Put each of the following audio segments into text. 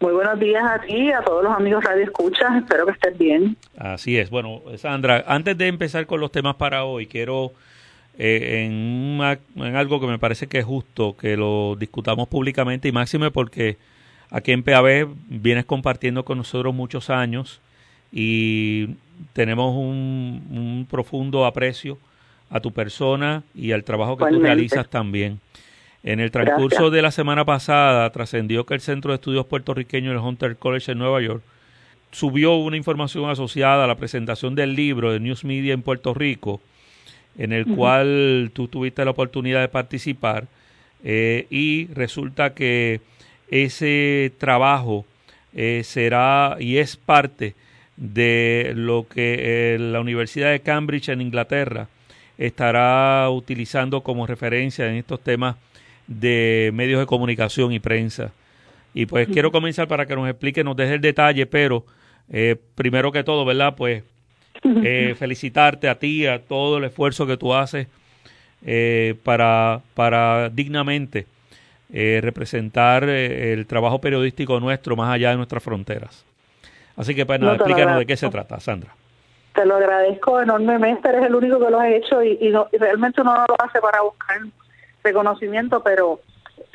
Muy buenos días a ti, a todos los amigos Radio Escuchas. Espero que estés bien. Así es. Bueno, Sandra, antes de empezar con los temas para hoy, quiero eh, en, en, algo que me parece que es justo que lo discutamos públicamente y máxime porque aquí en PAB vienes compartiendo con nosotros muchos años y tenemos un, un profundo aprecio a tu persona y al trabajo que tú realizas también. En el transcurso de la semana pasada trascendió que el Centro de Estudios Puertorriqueños del Hunter College en Nueva York subió una información asociada a la presentación del libro de News Media en Puerto Rico, en el cual tú tuviste la oportunidad de participar eh, y resulta que ese trabajo eh, será y es parte de lo que eh, la Universidad de Cambridge en Inglaterra estará utilizando como referencia en estos temas de medios de comunicación y prensa. Y pues quiero comenzar para que nos explique, nos deje el detalle, pero eh, primero que todo, ¿verdad? Pues eh, felicitarte a ti, a todo el esfuerzo que tú haces eh, para, para dignamente representar el trabajo periodístico nuestro más allá de nuestras fronteras. Así que pues nada, explícanos de qué se trata, Sandra. Te lo agradezco enormemente, eres el único que lo ha hecho y, y, no, y realmente uno no lo hace para buscar reconocimiento, pero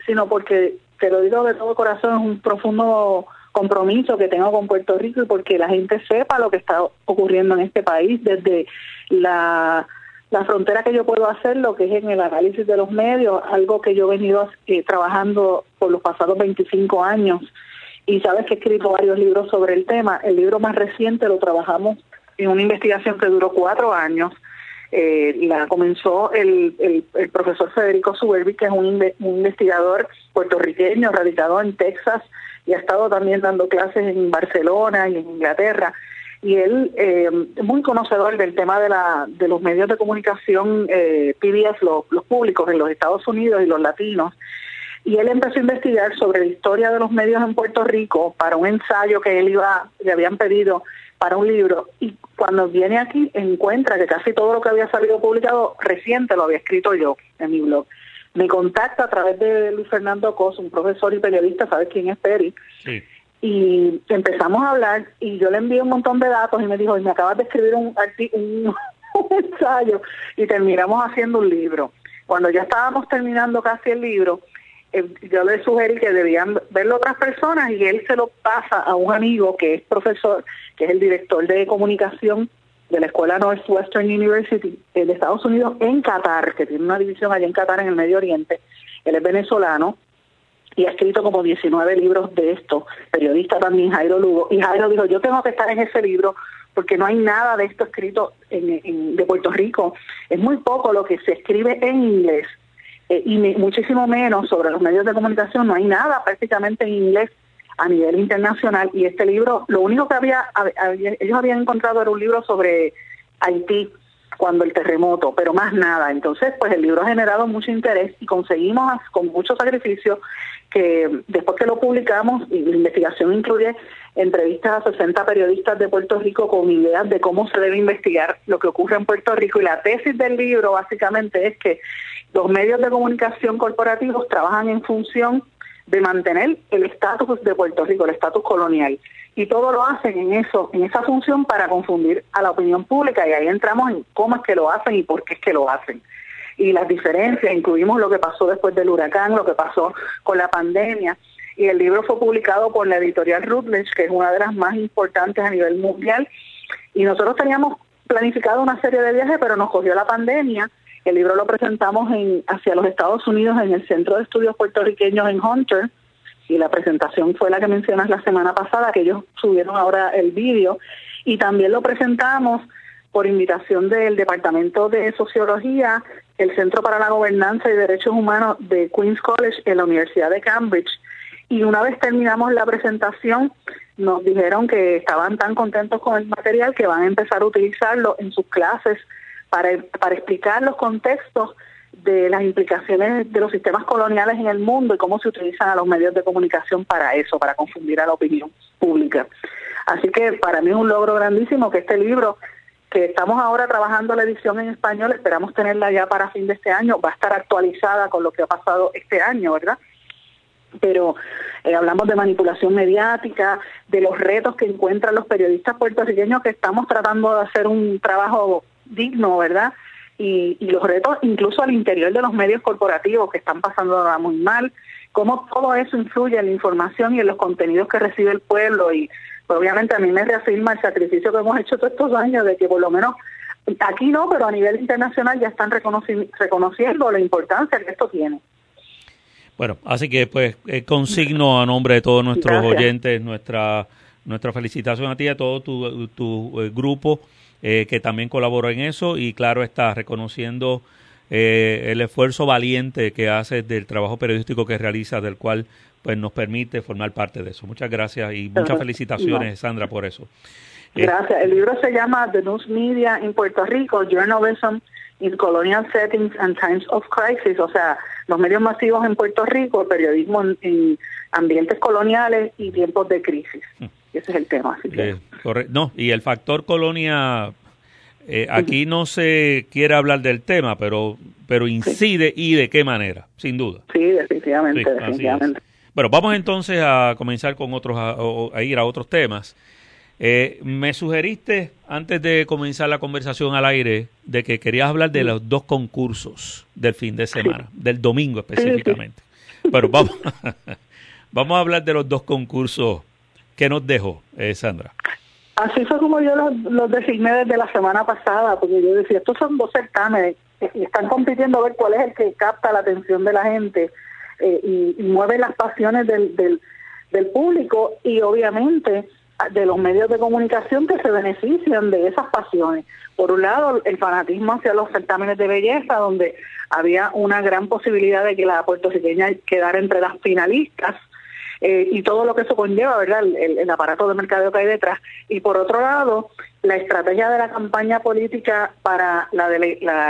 sino porque, te lo digo de todo corazón, es un profundo compromiso que tengo con Puerto Rico y porque la gente sepa lo que está ocurriendo en este país desde la, la frontera que yo puedo hacer, lo que es en el análisis de los medios, algo que yo he venido eh, trabajando por los pasados 25 años y sabes que he escrito varios libros sobre el tema. El libro más reciente lo trabajamos en una investigación que duró cuatro años eh, la comenzó el, el, profesor Federico Suberbi, que es un, investigador puertorriqueño radicado en Texas y ha estado también dando clases en Barcelona y en Inglaterra. Y él eh, muy conocedor del tema de, la, de los medios de comunicación eh, PBS, los, los públicos en los Estados Unidos y los latinos. Y él empezó a investigar sobre la historia de los medios en Puerto Rico para un ensayo que él iba, le habían pedido para un libro y cuando viene aquí encuentra que casi todo lo que había salido publicado reciente lo había escrito yo en mi blog. Me contacta a través de Luis Fernando Cos, un profesor y periodista, ¿sabes quién es Peri? Y empezamos a hablar y yo le envié un montón de datos y me dijo, y me acabas de escribir un, un, un ensayo y terminamos haciendo un libro. Cuando ya estábamos terminando casi el libro, eh, yo le sugerí que debían verlo otras personas y él se lo pasa a un amigo que es profesor, que es el director de comunicación de la Escuela Northwestern University de Estados Unidos en Qatar, que tiene una división allá en Qatar en el Medio Oriente. Él es venezolano y ha escrito como 19 libros de esto, periodista también Jairo Lugo. Y Jairo dijo, yo tengo que estar en ese libro porque no hay nada de esto escrito en, de Puerto Rico. Es muy poco lo que se escribe en inglés eh, y muchísimo menos sobre los medios de comunicación, no hay nada prácticamente en inglés a nivel internacional y este libro, lo único que había, ellos habían encontrado era un libro sobre Haití cuando el terremoto, pero más nada. Entonces, pues el libro ha generado mucho interés y conseguimos con mucho sacrificio que después que lo publicamos, y la investigación incluye entrevistas a 60 periodistas de Puerto Rico con ideas de cómo se debe investigar lo que ocurre en Puerto Rico y la tesis del libro básicamente es que los medios de comunicación corporativos trabajan en función de mantener el estatus de Puerto Rico, el estatus colonial. Y todo lo hacen en eso, en esa función para confundir a la opinión pública. Y ahí entramos en cómo es que lo hacen y por qué es que lo hacen. Y las diferencias, incluimos lo que pasó después del huracán, lo que pasó con la pandemia. Y el libro fue publicado por la editorial Routledge, que es una de las más importantes a nivel mundial. Y nosotros teníamos planificado una serie de viajes, pero nos cogió la pandemia el libro lo presentamos en, hacia los Estados Unidos en el Centro de Estudios Puertorriqueños en Hunter y la presentación fue la que mencionas la semana pasada, que ellos subieron ahora el vídeo y también lo presentamos por invitación del Departamento de Sociología, el Centro para la Gobernanza y Derechos Humanos de Queens College en la Universidad de Cambridge. Y una vez terminamos la presentación, nos dijeron que estaban tan contentos con el material que van a empezar a utilizarlo en sus clases para, para explicar los contextos de las implicaciones de los sistemas coloniales en el mundo y cómo se utilizan a los medios de comunicación para eso, para confundir a la opinión pública. Así que para mí es un logro grandísimo que este libro, que estamos ahora trabajando la edición en español, esperamos tenerla ya para fin de este año, va a estar actualizada con lo que ha pasado este año, ¿verdad? pero eh, hablamos de manipulación mediática, de los retos que encuentran los periodistas puertorriqueños que estamos tratando de hacer un trabajo digno, ¿verdad? Y, y los retos incluso al interior de los medios corporativos que están pasando muy mal, cómo todo eso influye en la información y en los contenidos que recibe el pueblo y pues, obviamente a mí me reafirma el sacrificio que hemos hecho todos estos años de que por lo menos aquí no, pero a nivel internacional ya están reconociendo la importancia que esto tiene. Bueno, así que pues eh, consigno a nombre de todos nuestros oyentes nuestra nuestra felicitación a ti y a todo tu, tu eh, grupo eh, que también colaboró en eso y claro está reconociendo el esfuerzo valiente que haces del trabajo periodístico que realiza, del cual pues nos permite formar parte de eso. Muchas gracias y muchas felicitaciones, Sandra, por eso. Gracias. El libro se llama The News Media in Puerto Rico, Journalism in Colonial Settings and Times of Crisis, o sea, los medios masivos en Puerto Rico, periodismo en, ambientes coloniales y tiempos de crisis. Hmm. Ese es el tema. Eh, no, y el factor colonia, eh, aquí no se quiere hablar del tema, pero pero incide y de qué manera, sin duda. Sí, definitivamente, definitivamente. Bueno, vamos entonces a comenzar con otros, a ir a otros temas. Eh, me sugeriste antes de comenzar la conversación al aire de que querías hablar de los dos concursos del fin de semana, del domingo específicamente. Pero vamos, vamos a hablar de los dos concursos que nos dejó, eh, Sandra. Así fue como yo los, designé desde la semana pasada, porque yo decía, estos son dos certámenes y están compitiendo a ver cuál es el que capta la atención de la gente eh, y, mueve las pasiones del, del, del público y obviamente de los medios de comunicación que se benefician de esas pasiones. Por un lado, el fanatismo hacia los certámenes de belleza, donde había una gran posibilidad de que la puertorriqueña quedara entre las finalistas, eh, y todo lo que eso conlleva, ¿verdad? El, aparato de mercadeo que hay detrás. Y por otro lado, la estrategia de la campaña política para la,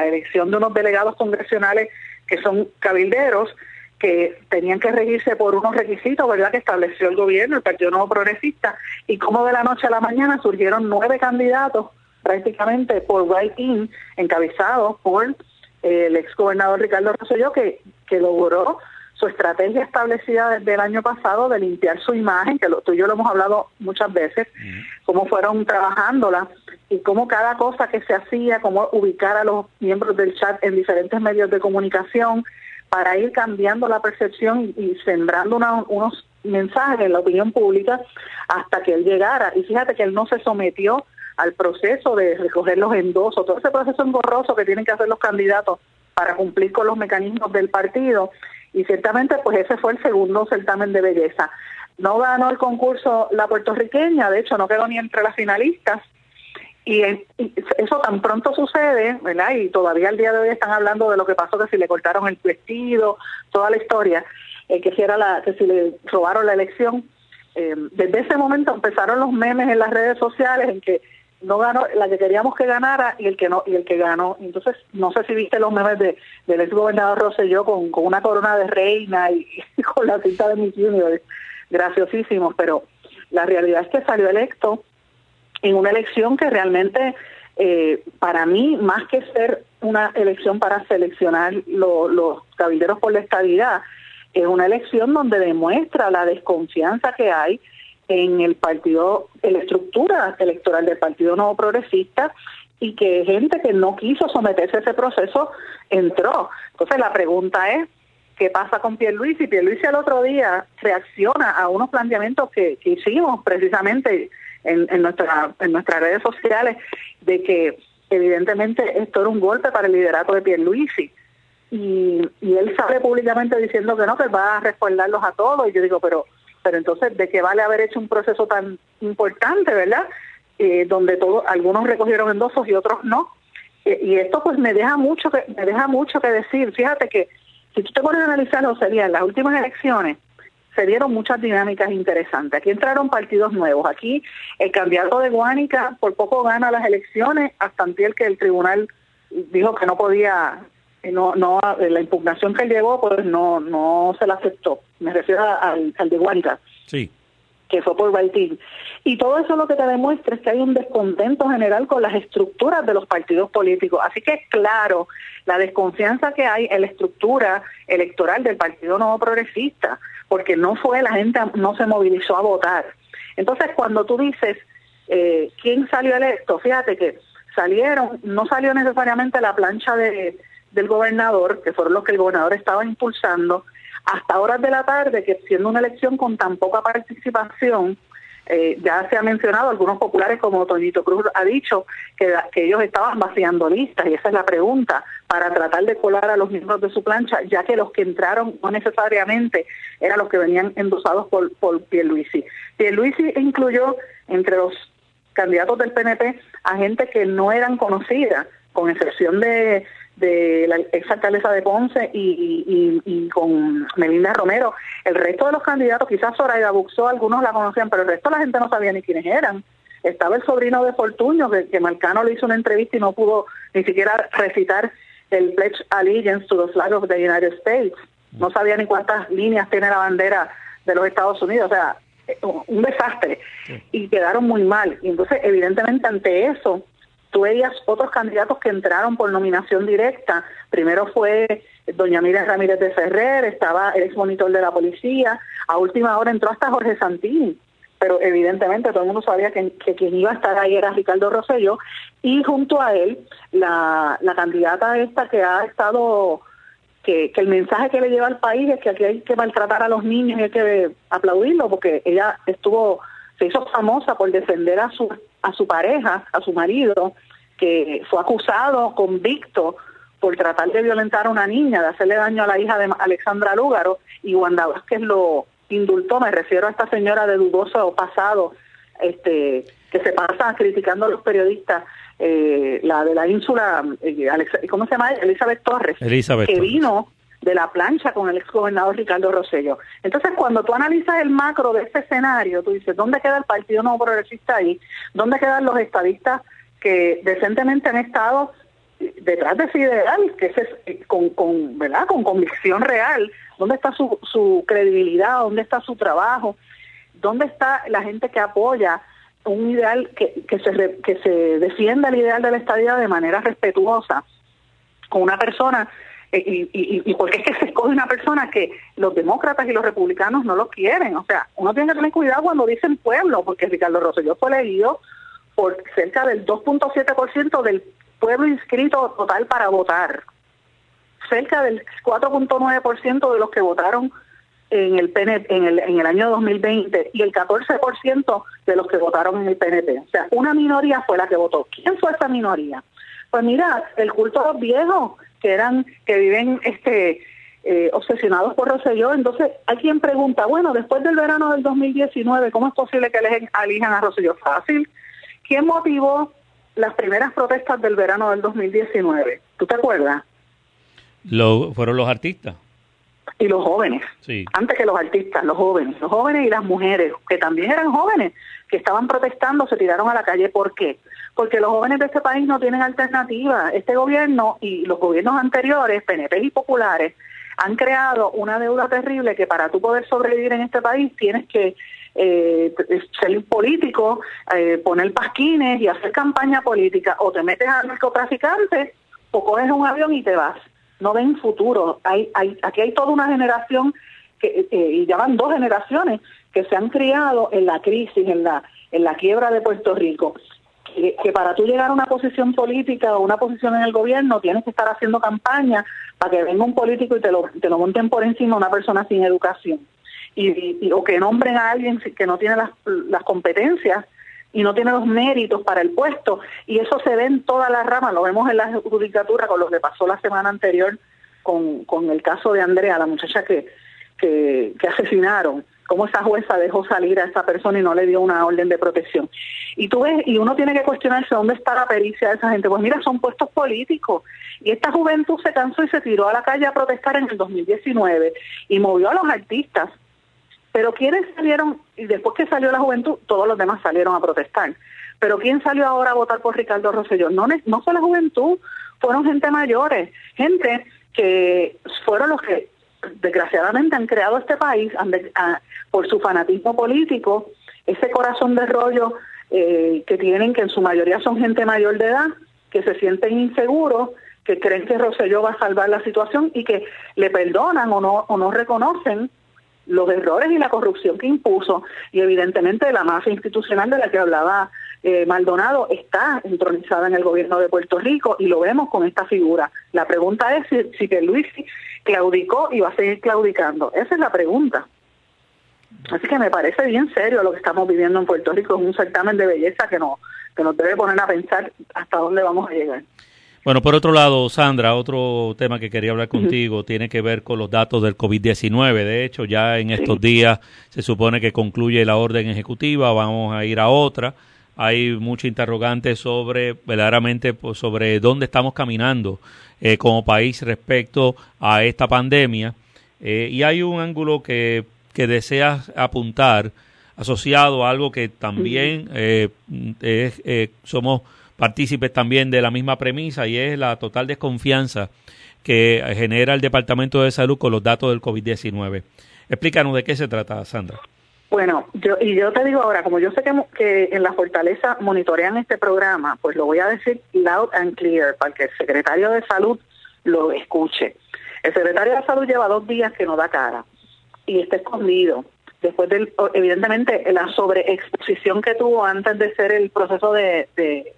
elección de unos delegados congresionales que son cabilderos, que tenían que regirse por unos requisitos, ¿verdad?, que estableció el gobierno, el Partido Nuevo Progresista, y como de la noche a la mañana surgieron nueve candidatos, prácticamente por write-in, encabezados por eh, el ex gobernador Ricardo Rosselló, que, que logró su estrategia establecida desde el año pasado de limpiar su imagen, que lo, tú y yo lo hemos hablado muchas veces, cómo fueron trabajándola y cómo cada cosa que se hacía, cómo ubicar a los miembros del chat en diferentes medios de comunicación, para ir cambiando la percepción y sembrando unos mensajes en la opinión pública hasta que él llegara. Y fíjate que él no se sometió al proceso de recoger los endosos, todo ese proceso engorroso que tienen que hacer los candidatos para cumplir con los mecanismos del partido. Y ciertamente, pues ese fue el segundo certamen de belleza. No ganó el concurso la puertorriqueña, de hecho no quedó ni entre las finalistas, y, eso tan pronto sucede, ¿verdad? Y todavía al día de hoy están hablando de lo que pasó, que si le cortaron el vestido, toda la historia, eh, que, si era la, que si le robaron la elección. Eh, desde ese momento empezaron los memes en las redes sociales en que no ganó la que queríamos que ganara y el que no y el que ganó. Entonces, no sé si viste los memes de, del ex gobernador Rosselló con, con una corona de reina y, con la cinta de Miss Universe, graciosísimos, pero la realidad es que salió electo en una elección que realmente eh, para mí, más que ser una elección para seleccionar los cabilderos por la estabilidad, es una elección donde demuestra la desconfianza que hay en el partido, en la estructura electoral del Partido Nuevo Progresista y que gente que no quiso someterse a ese proceso entró. Entonces la pregunta es, ¿qué pasa con Pierluisi? Pierluisi el otro día reacciona a unos planteamientos que, hicimos precisamente en, en, nuestra, en nuestras redes sociales de que evidentemente esto era un golpe para el liderato de Pierluisi. Y, y él sale públicamente diciendo que no, que va a respaldarlos a todos. Y yo digo, pero pero entonces, ¿de qué vale haber hecho un proceso tan importante, verdad? Eh, donde todos, algunos recogieron endosos y otros no. Eh, y esto pues me deja mucho que me deja mucho que decir. Fíjate que si tú te pones a analizarlo, sería en las últimas elecciones, se dieron muchas dinámicas interesantes. Aquí entraron partidos nuevos. Aquí el candidato de Guánica por poco gana las elecciones hasta el que el tribunal dijo que no podía, no, no, la impugnación que él llevó pues no, no se la aceptó. Me refiero al, al de Guánica. Sí que fue por Baitín. Y todo eso lo que te demuestra es que hay un descontento general con las estructuras de los partidos políticos. Así que claro la desconfianza que hay en la estructura electoral del Partido Nuevo Progresista porque no fue, la gente no se movilizó a votar. Entonces, cuando tú dices, eh, ¿quién salió electo? Fíjate que salieron, no salió necesariamente la plancha de, del gobernador, que fueron los que el gobernador estaba impulsando, hasta horas de la tarde, que siendo una elección con tan poca participación, eh, ya se ha mencionado, algunos populares como Toñito Cruz ha dicho que, ellos estaban vaciando listas y esa es la pregunta, para tratar de colar a los miembros de su plancha, ya que los que entraron no necesariamente eran los que venían endosados por, por Pierluisi. Pierluisi incluyó entre los candidatos del PNP a gente que no eran conocidas, con excepción de de la ex alcaldesa de Ponce y, con Melinda Romero. El resto de los candidatos, quizás Soraya Buxó, algunos la conocían, pero el resto la gente no sabía ni quiénes eran. Estaba el sobrino de Fortuño, que, que Marcano le hizo una entrevista y no pudo ni siquiera recitar el Pledge Allegiance to the Flag of the United States. No sabía ni cuántas líneas tiene la bandera de los Estados Unidos. O sea, un desastre. Y quedaron muy mal. Y entonces, evidentemente, ante eso, tú veías otros candidatos que entraron por nominación directa. Primero fue doña Miriam Ramírez de Ferrer, estaba el ex monitor de la policía, a última hora entró hasta Jorge Santini, pero evidentemente todo el mundo sabía que, quien iba a estar ahí era Ricardo Rosselló, y junto a él la, la candidata esta que ha estado, que, que el mensaje que le lleva al país es que aquí hay que maltratar a los niños y hay que aplaudirlo, porque ella estuvo, se hizo famosa por defender a su a su pareja, a su marido, que fue acusado, convicto por tratar de violentar a una niña, de hacerle daño a la hija de Alexandra Lúgaro, y Wanda Vázquez lo indultó, me refiero a esta señora de dudoso pasado, este, que se pasa criticando a los periodistas, eh, la de la ínsula, eh, ¿cómo se llama? Elizabeth Torres, que vino de la plancha con el exgobernador Ricardo Rosello. Entonces, cuando tú analizas el macro de ese escenario, tú dices, ¿dónde queda el Partido Nuevo Progresista ahí? ¿Dónde quedan los estadistas que decentemente han estado detrás de ese ideal, que es con, con, ¿verdad? con convicción real? ¿Dónde está su, su credibilidad? ¿Dónde está su trabajo? ¿Dónde está la gente que apoya un ideal que, que, se, que se defienda el ideal de la estadía de manera respetuosa? Con una persona y, y, y porque es que se escoge una persona que los demócratas y los republicanos no lo quieren. O sea, uno tiene que tener cuidado cuando dicen pueblo, porque Ricardo Rosselló fue elegido por cerca del 2.7% del pueblo inscrito total para votar. Cerca del 4.9% de los que votaron en el, PNP, en, el, en el año 2020 y el 14% de los que votaron en el PNP. O sea, una minoría fue la que votó. ¿Quién fue esa minoría? Pues mira, el culto a los viejos, que eran, que viven este eh, obsesionados por Rosselló. Entonces, hay quien pregunta, bueno, después del verano del 2019, ¿cómo es posible que elijan a Rosselló? Fácil. ¿Quién motivó las primeras protestas del verano del 2019? ¿Tú te acuerdas? Lo, fueron los artistas. Y los jóvenes. Sí. Antes que los artistas, los jóvenes. Los jóvenes y las mujeres, que también eran jóvenes, que estaban protestando, se tiraron a la calle. ¿Por qué? Porque los jóvenes de este país no tienen alternativa. Este gobierno y los gobiernos anteriores, PNP y populares, han creado una deuda terrible que para tú poder sobrevivir en este país tienes que eh, ser político, eh, poner pasquines y hacer campaña política. O te metes al narcotraficante o coges un avión y te vas. No ven futuro. Hay, hay, aquí hay toda una generación, que, y ya van dos generaciones, que se han criado en la crisis, en la, en la quiebra de Puerto Rico que, para tú llegar a una posición política o una posición en el gobierno tienes que estar haciendo campaña para que venga un político y te lo, te lo monten por encima una persona sin educación. Y, o que nombren a alguien que no tiene las, las competencias y no tiene los méritos para el puesto. Y eso se ve en todas las ramas, lo vemos en la judicatura con lo que pasó la semana anterior con, con el caso de Andrea, la muchacha que, que asesinaron cómo esa jueza dejó salir a esa persona y no le dio una orden de protección. Y tú ves, y uno tiene que cuestionarse dónde está la pericia de esa gente. Pues mira, son puestos políticos. Y esta juventud se cansó y se tiró a la calle a protestar en el 2019 y movió a los artistas. Pero ¿quiénes salieron? Y después que salió la juventud, todos los demás salieron a protestar. Pero ¿quién salió ahora a votar por Ricardo Rosselló? No, no fue la juventud, fueron gente mayores, gente que fueron los que desgraciadamente han creado este país por su fanatismo político, ese corazón de rollo eh, que tienen, que en su mayoría son gente mayor de edad, que se sienten inseguros, que creen que Rosselló va a salvar la situación y que le perdonan o no, o no reconocen los errores y la corrupción que impuso. Y evidentemente la mafia institucional de la que hablaba eh, Maldonado está entronizada en el gobierno de Puerto Rico y lo vemos con esta figura. La pregunta es si, si que Luis claudicó y va a seguir claudicando. Esa es la pregunta. Así que me parece bien serio lo que estamos viviendo en Puerto Rico, es un certamen de belleza que nos, que nos debe poner a pensar hasta dónde vamos a llegar. Bueno, por otro lado, Sandra, otro tema que quería hablar contigo tiene que ver con los datos del COVID-19. De hecho, ya en estos días se supone que concluye la orden ejecutiva, vamos a ir a otra. Hay mucho interrogante sobre, verdaderamente, pues, sobre dónde estamos caminando eh, como país respecto a esta pandemia. Eh, y hay un ángulo que, que deseas apuntar asociado a algo que también eh, es, somos partícipes también de la misma premisa y es la total desconfianza que genera el Departamento de Salud con los datos del COVID-19. Explícanos de qué se trata, Sandra. Bueno, yo y yo te digo ahora, como yo sé que, en la Fortaleza monitorean este programa, pues lo voy a decir loud and clear para que el secretario de Salud lo escuche. El secretario de Salud lleva dos días que no da cara y está escondido después del, evidentemente, la sobreexposición que tuvo antes de ser el proceso de,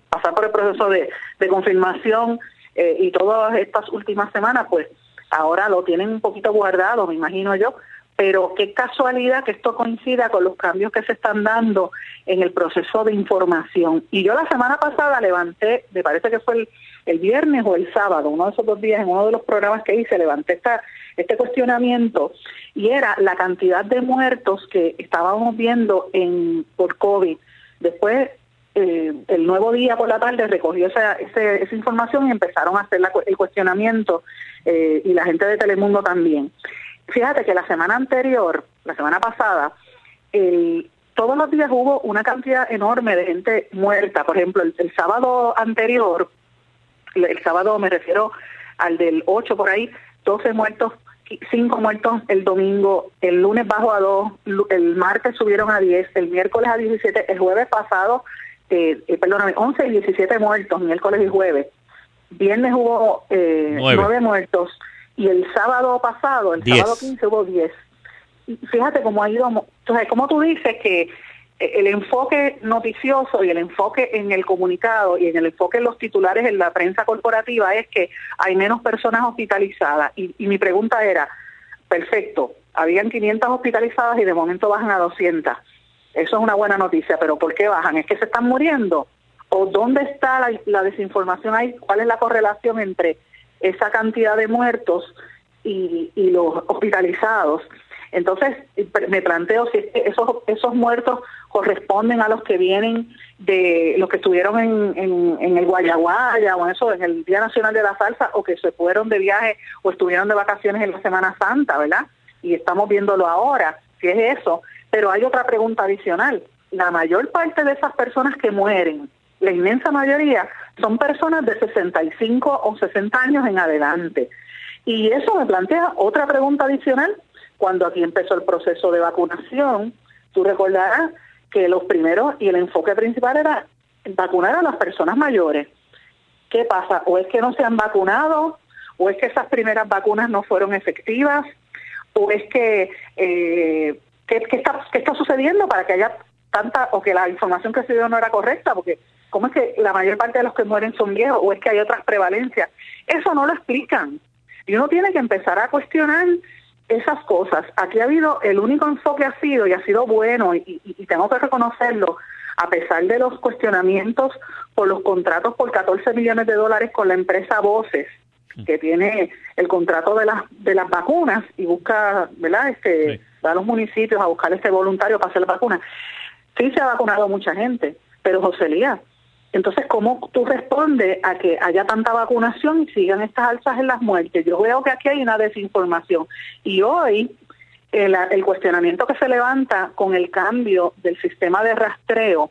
pasar por el proceso de, confirmación eh, y todas estas últimas semanas, pues ahora lo tienen un poquito guardado, me imagino yo, pero qué casualidad que esto coincida con los cambios que se están dando en el proceso de información. Y yo la semana pasada levanté, me parece que fue el, el viernes o el sábado, uno de esos dos días, en uno de los programas que hice, levanté esta, este cuestionamiento y era la cantidad de muertos que estábamos viendo en por COVID. Después, eh, el nuevo día por la tarde recogió esa, esa información y empezaron a hacer el cuestionamiento eh, y la gente de Telemundo también. Fíjate que la semana anterior, la semana pasada, el, todos los días hubo una cantidad enorme de gente muerta. Por ejemplo, el, sábado anterior, el, sábado me refiero al del 8 por ahí, 12 muertos cinco muertos el domingo, el lunes bajo a dos, el martes subieron a 10, el miércoles a 17, el jueves pasado, eh, eh, perdóname, 11 y 17 muertos, miércoles y jueves. Viernes hubo eh, 9. muertos y el sábado pasado, el sábado 15 hubo 10. Fíjate cómo ha ido, entonces, como tú dices que el enfoque noticioso y el enfoque en el comunicado y en el enfoque en los titulares en la prensa corporativa es que hay menos personas hospitalizadas. Y, mi pregunta era, perfecto, habían 500 hospitalizadas y de momento bajan a 200. Eso es una buena noticia, pero ¿por qué bajan? ¿Es que se están muriendo? ¿O dónde está la, la desinformación ahí? ¿Cuál es la correlación entre esa cantidad de muertos y, y los hospitalizados? Entonces, me planteo si esos, esos muertos corresponden a los que vienen de los que estuvieron en, en, el Guayaguaya o en eso, en el Día Nacional de la Salsa, o que se fueron de viaje o estuvieron de vacaciones en la Semana Santa, ¿verdad? Y estamos viéndolo ahora, si es eso. Pero hay otra pregunta adicional. La mayor parte de esas personas que mueren, la inmensa mayoría, son personas de 65 o 60 años en adelante. Y eso me plantea otra pregunta adicional cuando aquí empezó el proceso de vacunación, tú recordarás que los primeros y el enfoque principal era vacunar a las personas mayores. ¿Qué pasa? ¿O es que no se han vacunado? ¿O es que esas primeras vacunas no fueron efectivas? ¿O es que, eh, ¿qué, está, qué está sucediendo para que haya tanta, o que la información que se dio no era correcta? Porque ¿cómo es que la mayor parte de los que mueren son viejos? ¿O es que hay otras prevalencias? Eso no lo explican. Y uno tiene que empezar a cuestionar esas cosas. Aquí ha habido, el único enfoque ha sido, y ha sido bueno, y, tengo que reconocerlo, a pesar de los cuestionamientos por los contratos por 14 millones de dólares con la empresa Voces, que tiene el contrato de las de las vacunas y busca, ¿verdad? Este, va a los municipios a buscar este voluntario para hacer la vacuna. Sí se ha vacunado mucha gente, pero José Lía, entonces, ¿cómo tú respondes a que haya tanta vacunación y sigan estas alzas en las muertes? Yo veo que aquí hay una desinformación. Y hoy el, cuestionamiento que se levanta con el cambio del sistema de rastreo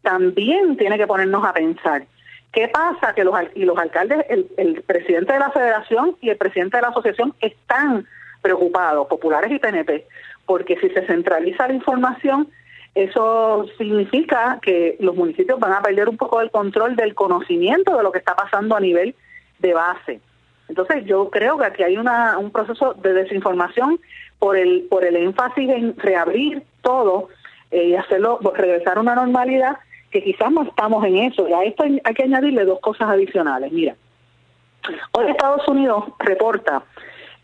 también tiene que ponernos a pensar. ¿Qué pasa? Que los, y los alcaldes, el, el presidente de la federación y el presidente de la asociación están preocupados, populares y PNP, porque si se centraliza la información, eso significa que los municipios van a perder un poco el control del conocimiento de lo que está pasando a nivel de base. Entonces yo creo que aquí hay una, un proceso de desinformación por el, por el énfasis en reabrir todo eh, y hacerlo, regresar a una normalidad que quizás no estamos en eso. Y a esto hay, que añadirle dos cosas adicionales. Mira, hoy Estados Unidos reporta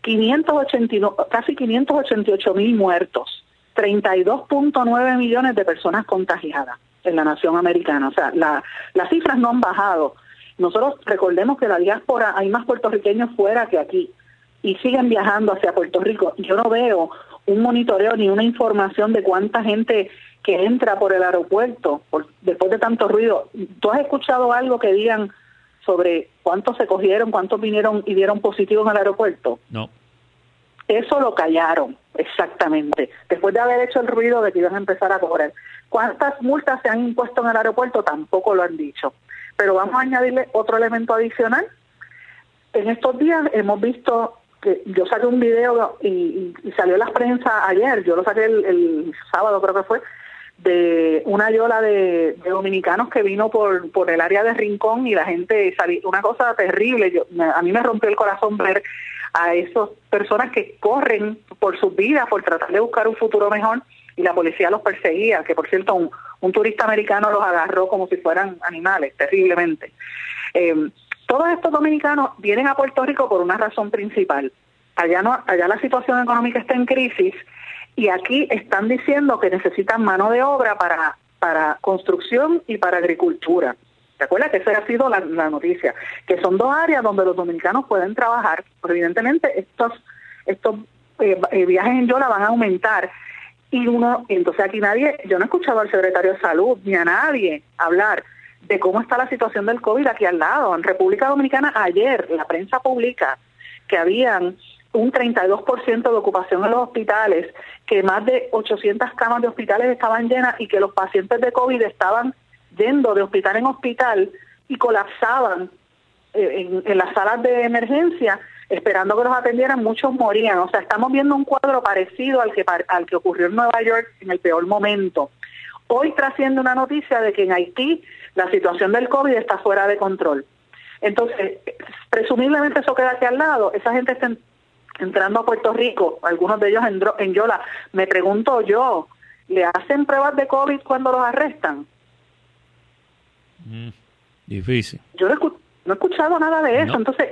589, casi 588 mil muertos, 32.9 millones de personas contagiadas en la nación americana. O sea, la, las cifras no han bajado. Nosotros recordemos que la diáspora hay más puertorriqueños fuera que aquí y siguen viajando hacia Puerto Rico. Yo no veo un monitoreo ni una información de cuánta gente que entra por el aeropuerto después de tanto ruido. ¿Tú has escuchado algo que digan sobre cuántos se cogieron, cuántos vinieron y dieron positivos el aeropuerto? No. Eso lo callaron, exactamente, después de haber hecho el ruido de que iban a empezar a cobrar. ¿Cuántas multas se han impuesto en el aeropuerto? Tampoco lo han dicho. Pero vamos a añadirle otro elemento adicional. En estos días hemos visto que yo saqué un video y, salió en la prensa ayer, yo lo saqué el, sábado creo que fue, de una yola de, dominicanos que vino por, por el área de Rincón y la gente salió, una cosa terrible, yo, a mí me rompió el corazón ver a esas personas que corren por sus vidas, por tratar de buscar un futuro mejor y la policía los perseguía, que por cierto un, turista americano los agarró como si fueran animales, terriblemente. Eh, todos estos dominicanos vienen a Puerto Rico por una razón principal. Allá, no, allá la situación económica está en crisis y aquí están diciendo que necesitan mano de obra para, para construcción y para agricultura. ¿Te acuerdas que esa ha sido la, noticia? Que son dos áreas donde los dominicanos pueden trabajar. Pero evidentemente estos, estos eh, eh, viajes en Yola van a aumentar. Y uno, entonces aquí nadie, yo no he escuchado al secretario de Salud ni a nadie hablar de cómo está la situación del COVID aquí al lado. En República Dominicana ayer la prensa publica que habían un 32% de ocupación en los hospitales, que más de 800 camas de hospitales estaban llenas y que los pacientes de COVID estaban yendo de hospital en hospital y colapsaban eh, en, las salas de emergencia esperando que los atendieran, muchos morían. O sea, estamos viendo un cuadro parecido al que, al que ocurrió en Nueva York en el peor momento. Hoy trasciende una noticia de que en Haití la situación del COVID está fuera de control. Entonces, presumiblemente eso queda aquí al lado. Esa gente está entrando a Puerto Rico, algunos de ellos en, en Yola. Me pregunto yo, ¿le hacen pruebas de COVID cuando los arrestan? Mm, difícil. Yo no he, escuchado nada de eso. Entonces,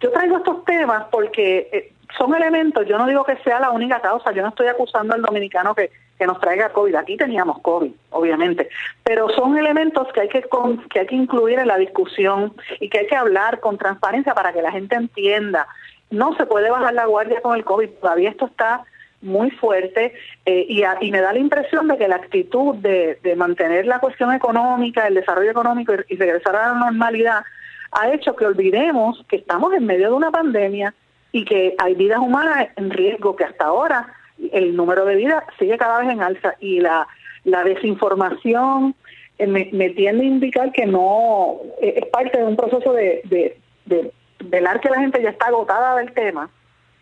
yo traigo estos temas porque eh, son elementos, yo no digo que sea la única causa, yo no estoy acusando al dominicano que que nos traiga COVID. Aquí teníamos COVID, obviamente, pero son elementos que hay que, que hay que incluir en la discusión y que hay que hablar con transparencia para que la gente entienda. No se puede bajar la guardia con el COVID, todavía esto está muy fuerte eh, y, y, me da la impresión de que la actitud de, mantener la cuestión económica, el desarrollo económico y, regresar a la normalidad ha hecho que olvidemos que estamos en medio de una pandemia y que hay vidas humanas en riesgo que hasta ahora el número de vidas sigue cada vez en alza. Y la, la desinformación eh, me, tiende a indicar que no eh, es parte de un proceso de velar que la gente ya está agotada del tema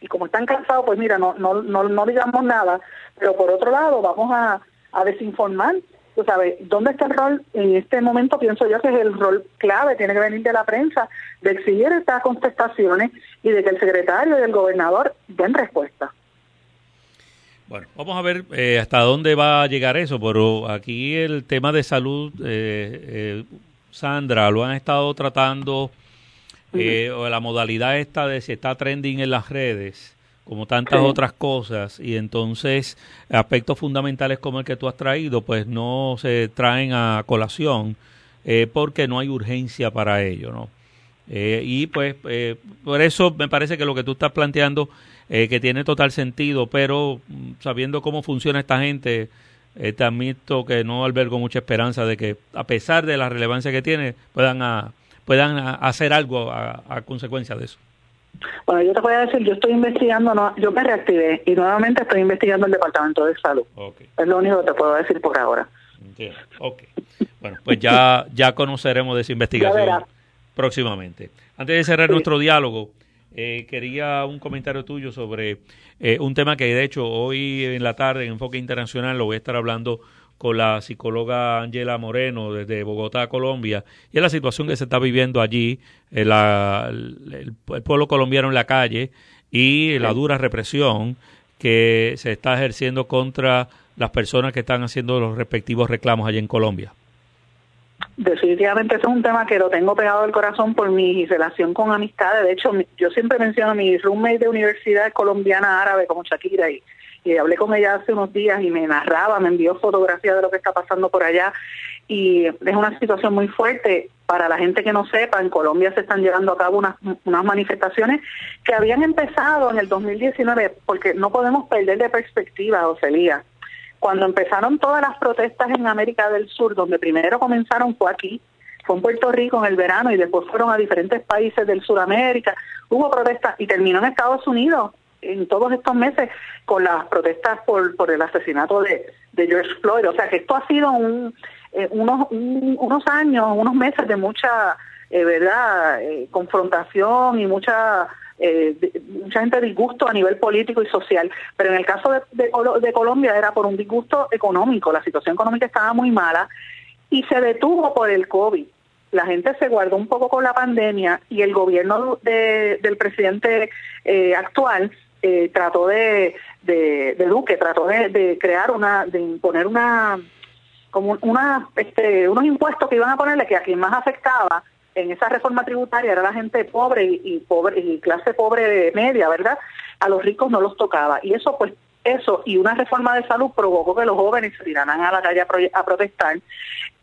y como están cansados, pues mira, no, no, no, no digamos nada, pero por otro lado vamos a, a desinformar. Tú sabes, ¿dónde está el rol? En este momento pienso yo que es el rol clave, tiene que venir de la prensa, de exigir estas contestaciones y de que el secretario y el gobernador den respuesta. Bueno, vamos a ver eh, hasta dónde va a llegar eso, pero aquí el tema de salud, eh, eh, Sandra, lo han estado tratando, o la modalidad esta de si está trending en las redes, como tantas otras cosas, y entonces aspectos fundamentales como el que tú has traído, pues no se traen a colación porque no hay urgencia para ello, ¿no? y pues por eso me parece que lo que tú estás planteando eh, que tiene total sentido, pero mm, sabiendo cómo funciona esta gente, eh, te admito que no albergo mucha esperanza de que, a pesar de la relevancia que tiene, puedan, a, puedan hacer algo a, consecuencia de eso. Bueno, yo te voy a decir, yo estoy investigando, no, yo me reactivé y nuevamente estoy investigando el Departamento de Salud. Es lo único que te puedo decir por ahora. Entiendo. Bueno, pues ya, ya conoceremos de esa investigación próximamente. Antes de cerrar nuestro diálogo, eh, quería un comentario tuyo sobre eh, un tema que de hecho hoy en la tarde en Enfoque Internacional lo voy a estar hablando con la psicóloga Angela Moreno desde Bogotá, Colombia, y es la situación que se está viviendo allí, eh, el, pueblo colombiano en la calle y la dura represión que se está ejerciendo contra las personas que están haciendo los respectivos reclamos allá en Colombia? Definitivamente ese es un tema que lo tengo pegado al corazón por mi relación con amistades. De hecho, yo siempre menciono a mi roommate de universidad colombiana árabe como Shakira y, y hablé con ella hace unos días y me narraba, me envió fotografías de lo que está pasando por allá y es una situación muy fuerte. Para la gente que no sepa, en Colombia se están llevando a cabo unas, unas manifestaciones que habían empezado en el 2019, porque no podemos perder de perspectiva, Oselía. Cuando empezaron todas las protestas en América del Sur, donde primero comenzaron fue aquí, fue en Puerto Rico en el verano y después fueron a diferentes países del Sudamérica, hubo protestas y terminó en Estados Unidos en todos estos meses con las protestas por, por el asesinato de, de George Floyd. O sea que esto ha sido un, eh, unos, unos años, unos meses de mucha, eh, ¿verdad?, eh, confrontación y mucha, mucha gente disgusto a nivel político y social. Pero en el caso de, de, Colombia era por un disgusto económico, la situación económica estaba muy mala y se detuvo por el COVID. La gente se guardó un poco con la pandemia y el gobierno de, del presidente actual trató de, de, Duque, trató de, de crear una, de imponer una como una, este, unos impuestos que iban a ponerle que a quien más afectaba en esa reforma tributaria era la gente pobre y, pobre y clase pobre media, ¿verdad? A los ricos no los tocaba y eso pues eso y una reforma de salud provocó que los jóvenes se tiraran a la calle a, protestar.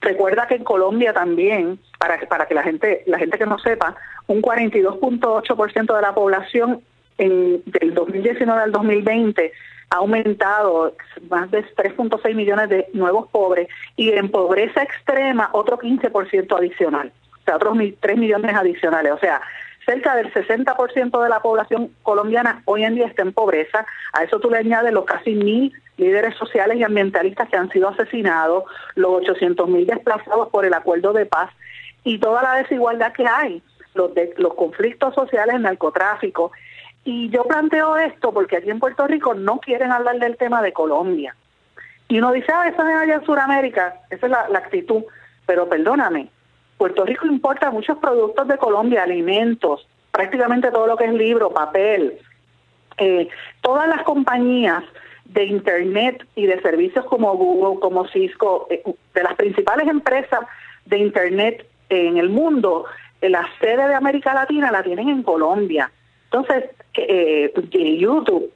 Recuerda que en Colombia también, para, para que la gente la gente que no sepa, un 42.8% de la población en, del 2019 al 2020 ha aumentado más de 3.6 millones de nuevos pobres y en pobreza extrema otro 15% adicional, o sea, otros 3 millones adicionales. O sea, cerca del 60% de la población colombiana hoy en día está en pobreza. A eso tú le añades los casi mil líderes sociales y ambientalistas que han sido asesinados, los 800 mil desplazados por el acuerdo de paz y toda la desigualdad que hay, los, los conflictos sociales, el narcotráfico y yo planteo esto porque aquí en Puerto Rico no quieren hablar del tema de Colombia. Y uno dice, ah, eso es allá en Sudamérica, esa es la, actitud. Pero perdóname, Puerto Rico importa muchos productos de Colombia, alimentos, prácticamente todo lo que es libro, papel. Eh, todas las compañías de Internet y de servicios como Google, como Cisco, eh, de las principales empresas de Internet en el mundo, eh, la sede de América Latina la tienen en Colombia. Entonces, eh, YouTube,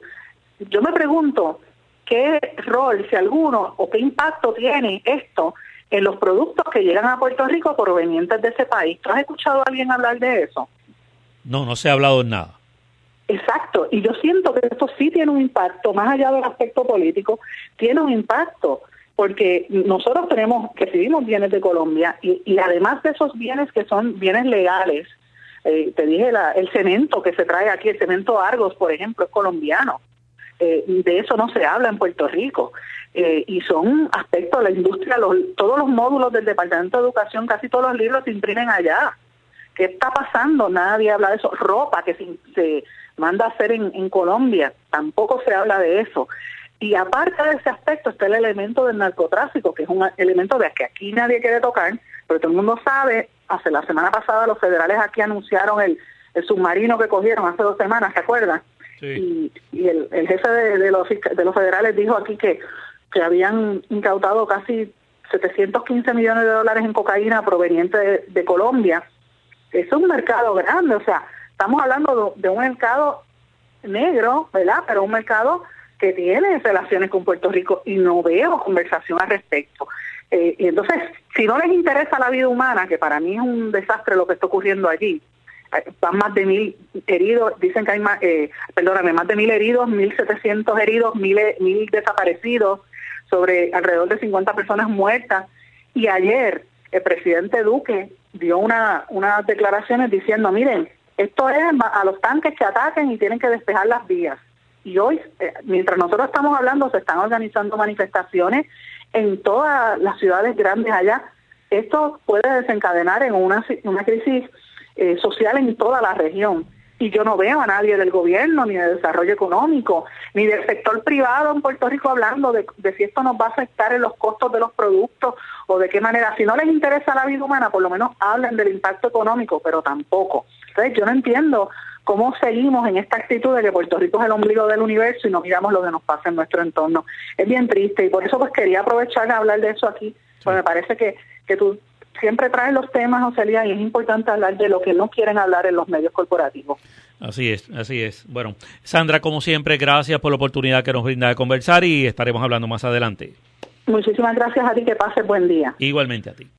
yo me pregunto qué rol, si alguno, o qué impacto tiene esto en los productos que llegan a Puerto Rico provenientes de ese país. ¿Tú has escuchado a alguien hablar de eso? No, no se ha hablado en nada. Exacto, y yo siento que esto sí tiene un impacto, más allá del aspecto político, tiene un impacto, porque nosotros tenemos, recibimos bienes de Colombia y, y además de esos bienes que son bienes legales, eh, te dije, el cemento que se trae aquí, el cemento Argos, por ejemplo, es colombiano. Eh, de eso no se habla en Puerto Rico. Eh, y son aspectos de la industria, todos los módulos del Departamento de Educación, casi todos los libros se imprimen allá. ¿Qué está pasando? Nadie habla de eso. Ropa que se, manda a hacer en, en Colombia, tampoco se habla de eso. Y aparte de ese aspecto está el elemento del narcotráfico, que es un elemento de que aquí nadie quiere tocar, pero todo el mundo sabe hace la semana pasada los federales aquí anunciaron el, el submarino que cogieron hace dos semanas, ¿se acuerdan? Y, el, jefe de, los, de los federales dijo aquí que, que habían incautado casi 715 millones de dólares en cocaína proveniente de, Colombia. Es un mercado grande, o sea, estamos hablando de, un mercado negro, ¿verdad? Pero un mercado que tiene relaciones con Puerto Rico y no veo conversación al respecto. Eh, y entonces, si no les interesa la vida humana, que para mí es un desastre lo que está ocurriendo allí, eh, van más de mil heridos, dicen que hay más, eh, perdóname, más de mil heridos, mil setecientos heridos, mil, mil desaparecidos, sobre alrededor de 50 personas muertas. Y ayer el presidente Duque dio una, unas declaraciones diciendo, miren, esto es a los tanques que ataquen y tienen que despejar las vías. Y hoy, eh, mientras nosotros estamos hablando, se están organizando manifestaciones en todas las ciudades grandes allá. Esto puede desencadenar en una, una crisis eh, social en toda la región. Y yo no veo a nadie del gobierno, ni de desarrollo económico, ni del sector privado en Puerto Rico hablando de, de si esto nos va a afectar en los costos de los productos o de qué manera. Si no les interesa la vida humana, por lo menos hablen del impacto económico, pero tampoco. Entonces yo no entiendo cómo seguimos en esta actitud de que Puerto Rico es el ombligo del universo y no miramos lo que nos pasa en nuestro entorno. Es bien triste y por eso pues quería aprovechar de hablar de eso aquí, porque me parece que, que tú siempre traes los temas, Ocelia, y es importante hablar de lo que no quieren hablar en los medios corporativos. Así es, así es. Bueno, Sandra, como siempre, gracias por la oportunidad que nos brinda de conversar y estaremos hablando más adelante. Muchísimas gracias a ti, que pases buen día. Igualmente a ti.